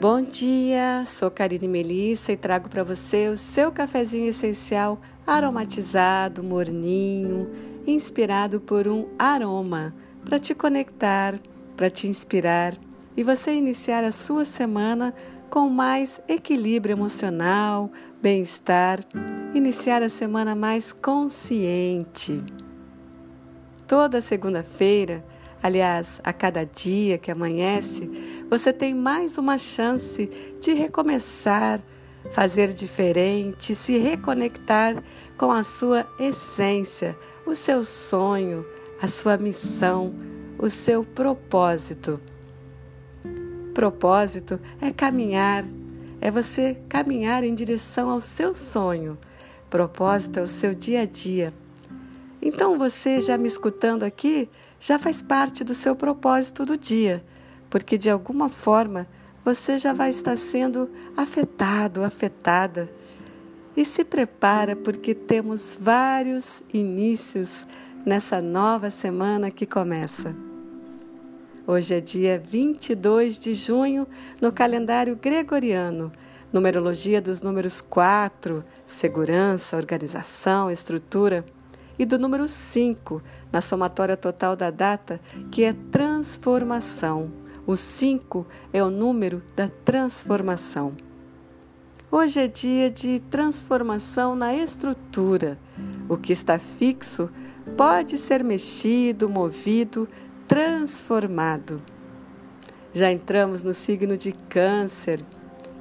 Bom dia, sou Karine Melissa e trago para você o seu cafezinho essencial aromatizado, morninho, inspirado por um aroma para te conectar, para te inspirar e você iniciar a sua semana com mais equilíbrio emocional, bem-estar, iniciar a semana mais consciente. Toda segunda-feira, aliás, a cada dia que amanhece, você tem mais uma chance de recomeçar, fazer diferente, se reconectar com a sua essência, o seu sonho, a sua missão, o seu propósito. Propósito é caminhar, é você caminhar em direção ao seu sonho. Propósito é o seu dia a dia. Então você já me escutando aqui já faz parte do seu propósito do dia, porque de alguma forma você já vai estar sendo afetado, afetada. E se prepara porque temos vários inícios nessa nova semana que começa. Hoje é dia 22 de junho no calendário gregoriano, numerologia dos números 4, segurança, organização, estrutura, e do número 5, na somatória total da data, que é transformação. O 5 é o número da transformação. Hoje é dia de transformação na estrutura. O que está fixo pode ser mexido, movido, transformado. Já entramos no signo de Câncer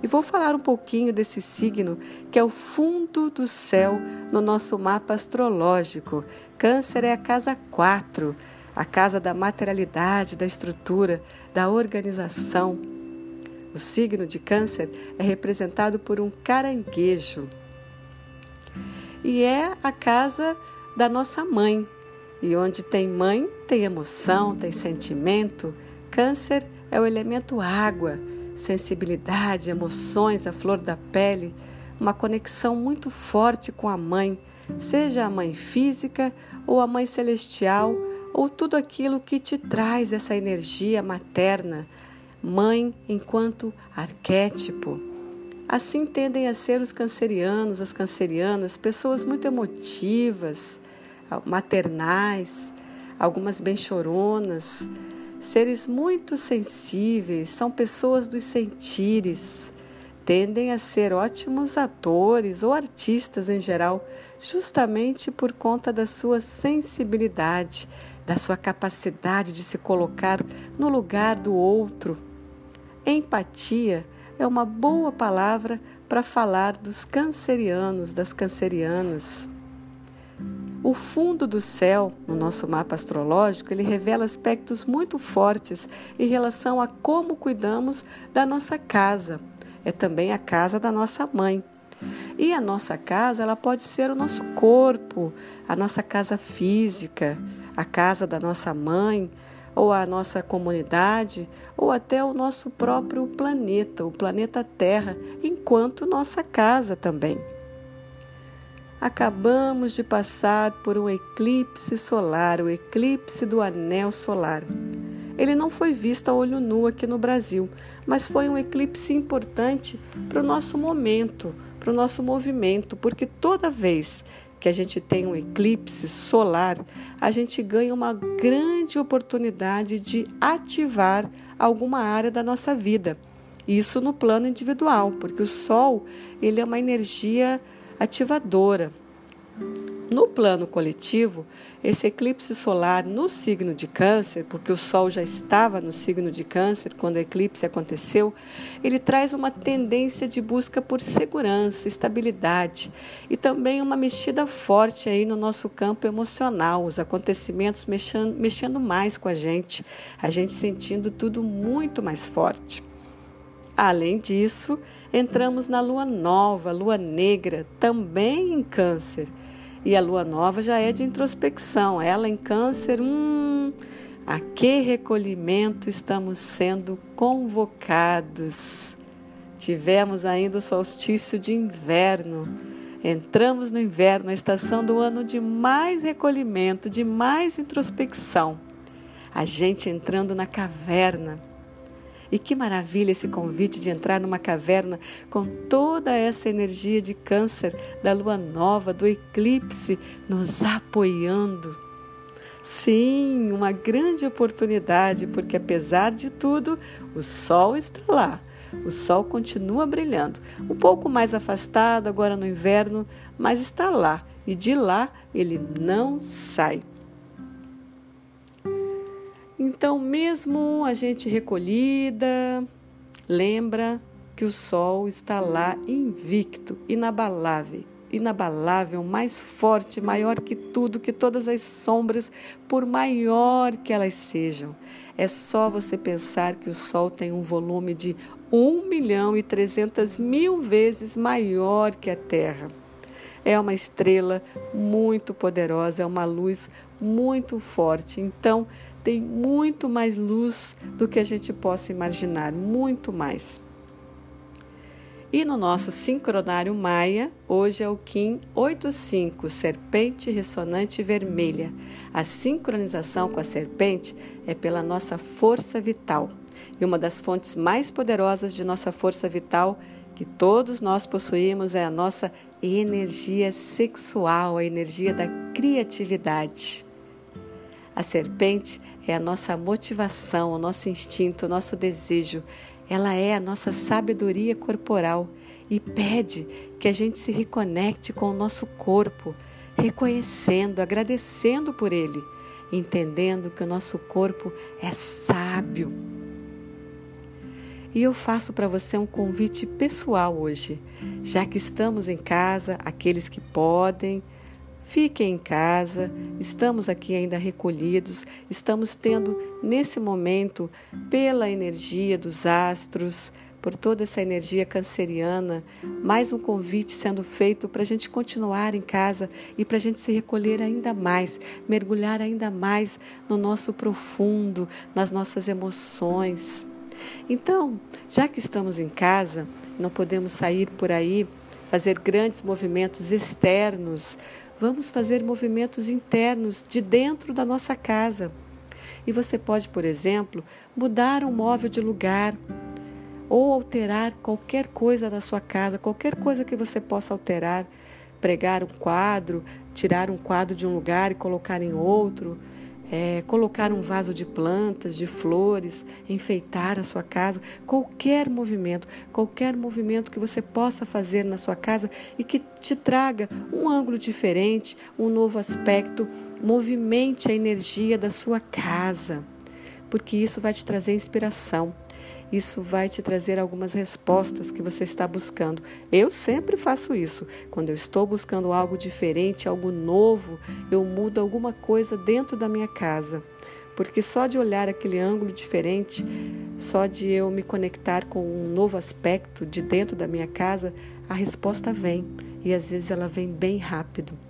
e vou falar um pouquinho desse signo que é o fundo do céu no nosso mapa astrológico. Câncer é a casa 4, a casa da materialidade, da estrutura, da organização. O signo de Câncer é representado por um caranguejo e é a casa da nossa mãe, e onde tem mãe, tem emoção, tem sentimento. Câncer é o elemento água, sensibilidade, emoções, a flor da pele, uma conexão muito forte com a mãe, seja a mãe física ou a mãe celestial, ou tudo aquilo que te traz essa energia materna, mãe enquanto arquétipo. Assim tendem a ser os cancerianos, as cancerianas, pessoas muito emotivas, maternais, algumas bem choronas, seres muito sensíveis, são pessoas dos sentires, tendem a ser ótimos atores ou artistas em geral, justamente por conta da sua sensibilidade, da sua capacidade de se colocar no lugar do outro. Empatia é uma boa palavra para falar dos cancerianos, das cancerianas. O fundo do céu, no nosso mapa astrológico, ele revela aspectos muito fortes em relação a como cuidamos da nossa casa. É também a casa da nossa mãe. E a nossa casa, ela pode ser o nosso corpo, a nossa casa física, a casa da nossa mãe, ou a nossa comunidade, ou até o nosso próprio planeta, o planeta Terra, enquanto nossa casa também. Acabamos de passar por um eclipse solar, o eclipse do anel solar. Ele não foi visto a olho nu aqui no Brasil, mas foi um eclipse importante para o nosso momento, para o nosso movimento, porque toda vez que a gente tem um eclipse solar, a gente ganha uma grande oportunidade de ativar alguma área da nossa vida. Isso no plano individual, porque o Sol ele é uma energia ativadora. No plano coletivo, esse eclipse solar no signo de Câncer, porque o Sol já estava no signo de Câncer quando o eclipse aconteceu, ele traz uma tendência de busca por segurança, estabilidade e também uma mexida forte aí no nosso campo emocional, os acontecimentos mexendo, mexendo mais com a gente, a gente sentindo tudo muito mais forte. Além disso, entramos na lua nova, lua negra, também em Câncer. E a lua nova já é de introspecção. Ela em Câncer, hum, a que recolhimento estamos sendo convocados? Tivemos ainda o solstício de inverno. Entramos no inverno, a estação do ano de mais recolhimento, de mais introspecção. A gente entrando na caverna E que maravilha esse convite de entrar numa caverna com toda essa energia de câncer, da lua nova, do eclipse nos apoiando. Sim, uma grande oportunidade, porque apesar de tudo, o sol está lá. O sol continua brilhando, um pouco mais afastado agora no inverno, mas está lá e de lá ele não sai. Então, mesmo a gente recolhida, lembra que o sol está lá invicto, inabalável, inabalável, mais forte, maior que tudo, que todas as sombras, por maior que elas sejam. É só você pensar que o sol tem um volume de 1 milhão e 300 mil vezes maior que a Terra. É uma estrela muito poderosa, é uma luz muito forte. Então, tem muito mais luz do que a gente possa imaginar, muito mais. E no nosso sincronário Maia, hoje é o Kim 85, Serpente Ressonante Vermelha. A sincronização com a serpente é pela nossa força vital. E uma das fontes mais poderosas de nossa força vital que todos nós possuímos é a nossa energia sexual, a energia da criatividade. A serpente é a nossa motivação, o nosso instinto, o nosso desejo. Ela é a nossa sabedoria corporal e pede que a gente se reconecte com o nosso corpo, reconhecendo, agradecendo por ele, entendendo que o nosso corpo é sábio. E eu faço para você um convite pessoal hoje, já que estamos em casa, aqueles que podem, Fiquem em casa, estamos aqui ainda recolhidos, estamos tendo nesse momento, pela energia dos astros, por toda essa energia canceriana, mais um convite sendo feito para a gente continuar em casa e para a gente se recolher ainda mais, mergulhar ainda mais no nosso profundo, nas nossas emoções. Então, já que estamos em casa, não podemos sair por aí, fazer grandes movimentos externos, Vamos fazer movimentos internos de dentro da nossa casa. E você pode, por exemplo, mudar um móvel de lugar ou alterar qualquer coisa da sua casa, qualquer coisa que você possa alterar, pregar um quadro, tirar um quadro de um lugar e colocar em outro é, colocar um vaso de plantas, de flores, enfeitar a sua casa, qualquer movimento, qualquer movimento que você possa fazer na sua casa e que te traga um ângulo diferente, um novo aspecto, movimente a energia da sua casa, porque isso vai te trazer inspiração. Isso vai te trazer algumas respostas que você está buscando. Eu sempre faço isso. Quando eu estou buscando algo diferente, algo novo, eu mudo alguma coisa dentro da minha casa. Porque só de olhar aquele ângulo diferente, só de eu me conectar com um novo aspecto de dentro da minha casa, a resposta vem. E às vezes ela vem bem rápido.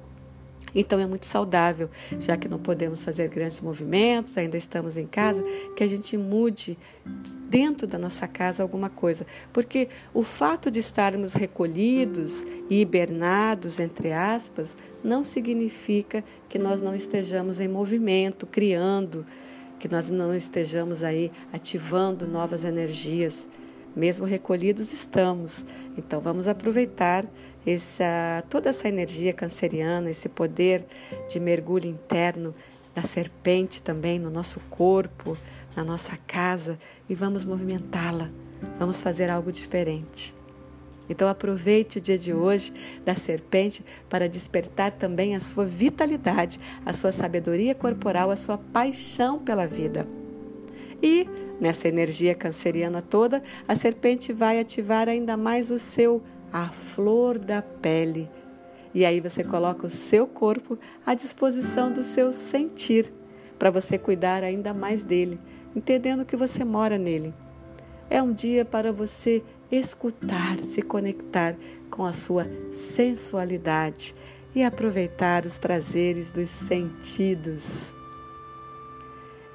Então é muito saudável, já que não podemos fazer grandes movimentos, ainda estamos em casa, que a gente mude dentro da nossa casa alguma coisa, porque o fato de estarmos recolhidos e hibernados, entre aspas, não significa que nós não estejamos em movimento, criando, que nós não estejamos aí ativando novas energias. Mesmo recolhidos estamos. Então vamos aproveitar essa, toda essa energia canceriana, esse poder de mergulho interno da serpente também no nosso corpo, na nossa casa e vamos movimentá-la. Vamos fazer algo diferente. Então aproveite o dia de hoje da serpente para despertar também a sua vitalidade, a sua sabedoria corporal, a sua paixão pela vida. E nessa energia canceriana toda, a serpente vai ativar ainda mais o seu a flor da pele. E aí você coloca o seu corpo à disposição do seu sentir, para você cuidar ainda mais dele, entendendo que você mora nele. É um dia para você escutar, se conectar com a sua sensualidade e aproveitar os prazeres dos sentidos.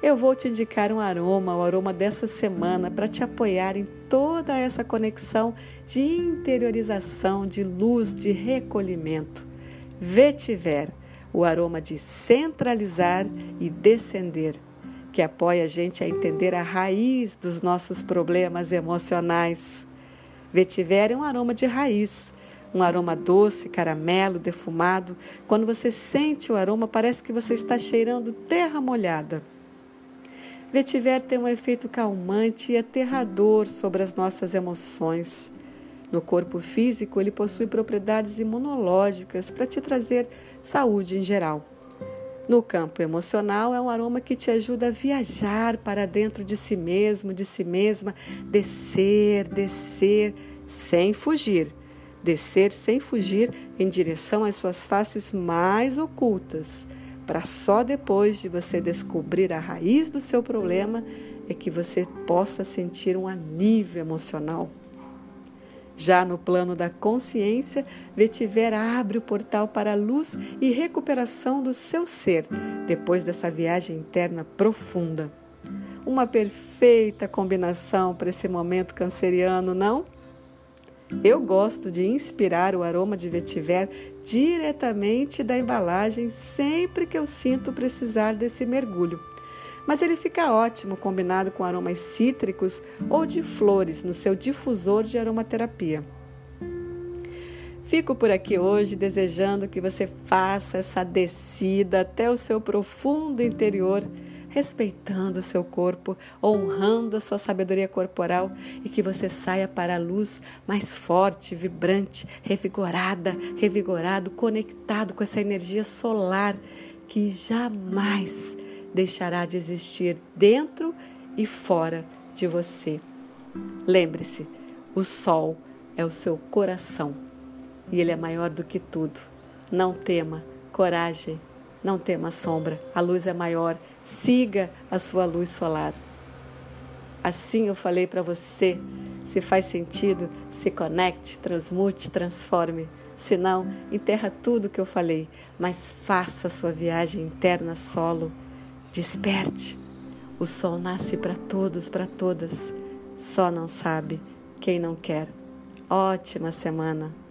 Eu vou te indicar um aroma, o aroma dessa semana, para te apoiar em toda essa conexão de interiorização, de luz, de recolhimento. Vetiver, o aroma de centralizar e descender, que apoia a gente a entender a raiz dos nossos problemas emocionais. Vetiver é um aroma de raiz, um aroma doce, caramelo, defumado. Quando você sente o aroma, parece que você está cheirando terra molhada. Vetiver tem um efeito calmante e aterrador sobre as nossas emoções. No corpo físico, ele possui propriedades imunológicas para te trazer saúde em geral. No campo emocional, é um aroma que te ajuda a viajar para dentro de si mesmo, de si mesma, descer, descer, sem fugir. Descer sem fugir em direção às suas faces mais ocultas, para só depois de você descobrir a raiz do seu problema é que você possa sentir um alívio emocional. Já no plano da consciência, Vetiver abre o portal para a luz e recuperação do seu ser, depois dessa viagem interna profunda. Uma perfeita combinação para esse momento canceriano, não? Eu gosto de inspirar o aroma de vetiver diretamente da embalagem sempre que eu sinto precisar desse mergulho. Mas ele fica ótimo combinado com aromas cítricos ou de flores no seu difusor de aromaterapia. Fico por aqui hoje desejando que você faça essa descida até o seu profundo interior respeitando o seu corpo, honrando a sua sabedoria corporal e que você saia para a luz mais forte, vibrante, revigorada, revigorado, conectado com essa energia solar que jamais deixará de existir dentro e fora de você. Lembre-se, o sol é o seu coração e ele é maior do que tudo. Não tema, coragem, não tema sombra, a luz é maior, siga a sua luz solar. Assim eu falei para você. Se faz sentido, se conecte, transmute, transforme. Se não, enterra tudo que eu falei, mas faça a sua viagem interna solo. Desperte. O sol nasce para todos, para todas. Só não sabe quem não quer. Ótima semana.